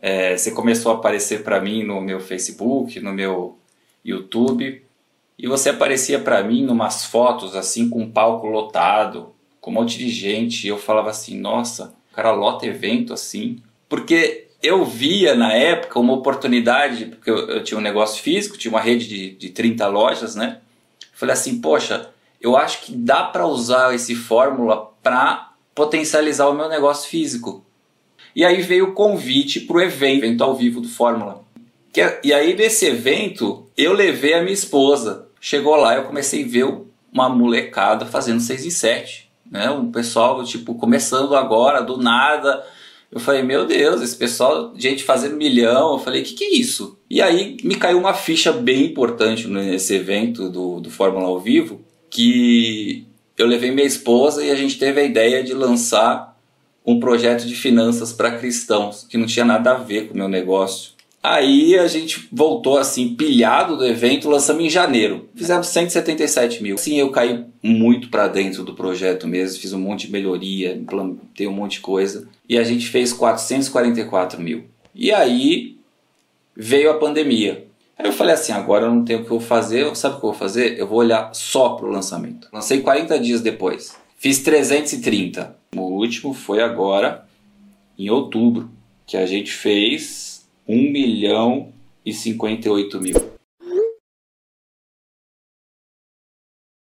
É, você começou a aparecer para mim no meu Facebook, no meu YouTube, e você aparecia para mim numas fotos assim com um palco lotado, com um monte de gente, e eu falava assim, nossa, o cara lota evento assim, porque eu via na época uma oportunidade, porque eu, eu tinha um negócio físico, tinha uma rede de, de 30 lojas, né? Falei assim, poxa, eu acho que dá para usar esse fórmula para potencializar o meu negócio físico. E aí veio o convite para o evento, evento ao vivo do Fórmula. É, e aí nesse evento eu levei a minha esposa. Chegou lá eu comecei a ver uma molecada fazendo 6 e 7. Né? Um pessoal tipo começando agora, do nada. Eu falei, meu Deus, esse pessoal, gente fazendo milhão. Eu falei, o que, que é isso? E aí me caiu uma ficha bem importante nesse evento do, do Fórmula ao vivo, que eu levei minha esposa e a gente teve a ideia de lançar um projeto de finanças para cristãos, que não tinha nada a ver com o meu negócio. Aí a gente voltou assim, pilhado do evento, lançamos em janeiro. Fizemos 177 mil. Sim, eu caí muito para dentro do projeto mesmo, fiz um monte de melhoria, implantei um monte de coisa. E a gente fez 444 mil. E aí veio a pandemia. Aí eu falei assim, agora eu não tenho o que eu fazer, sabe o que eu vou fazer? Eu vou olhar só pro lançamento. Lancei 40 dias depois. Fiz 330. O último foi agora, em outubro, que a gente fez 1 milhão e 58 mil.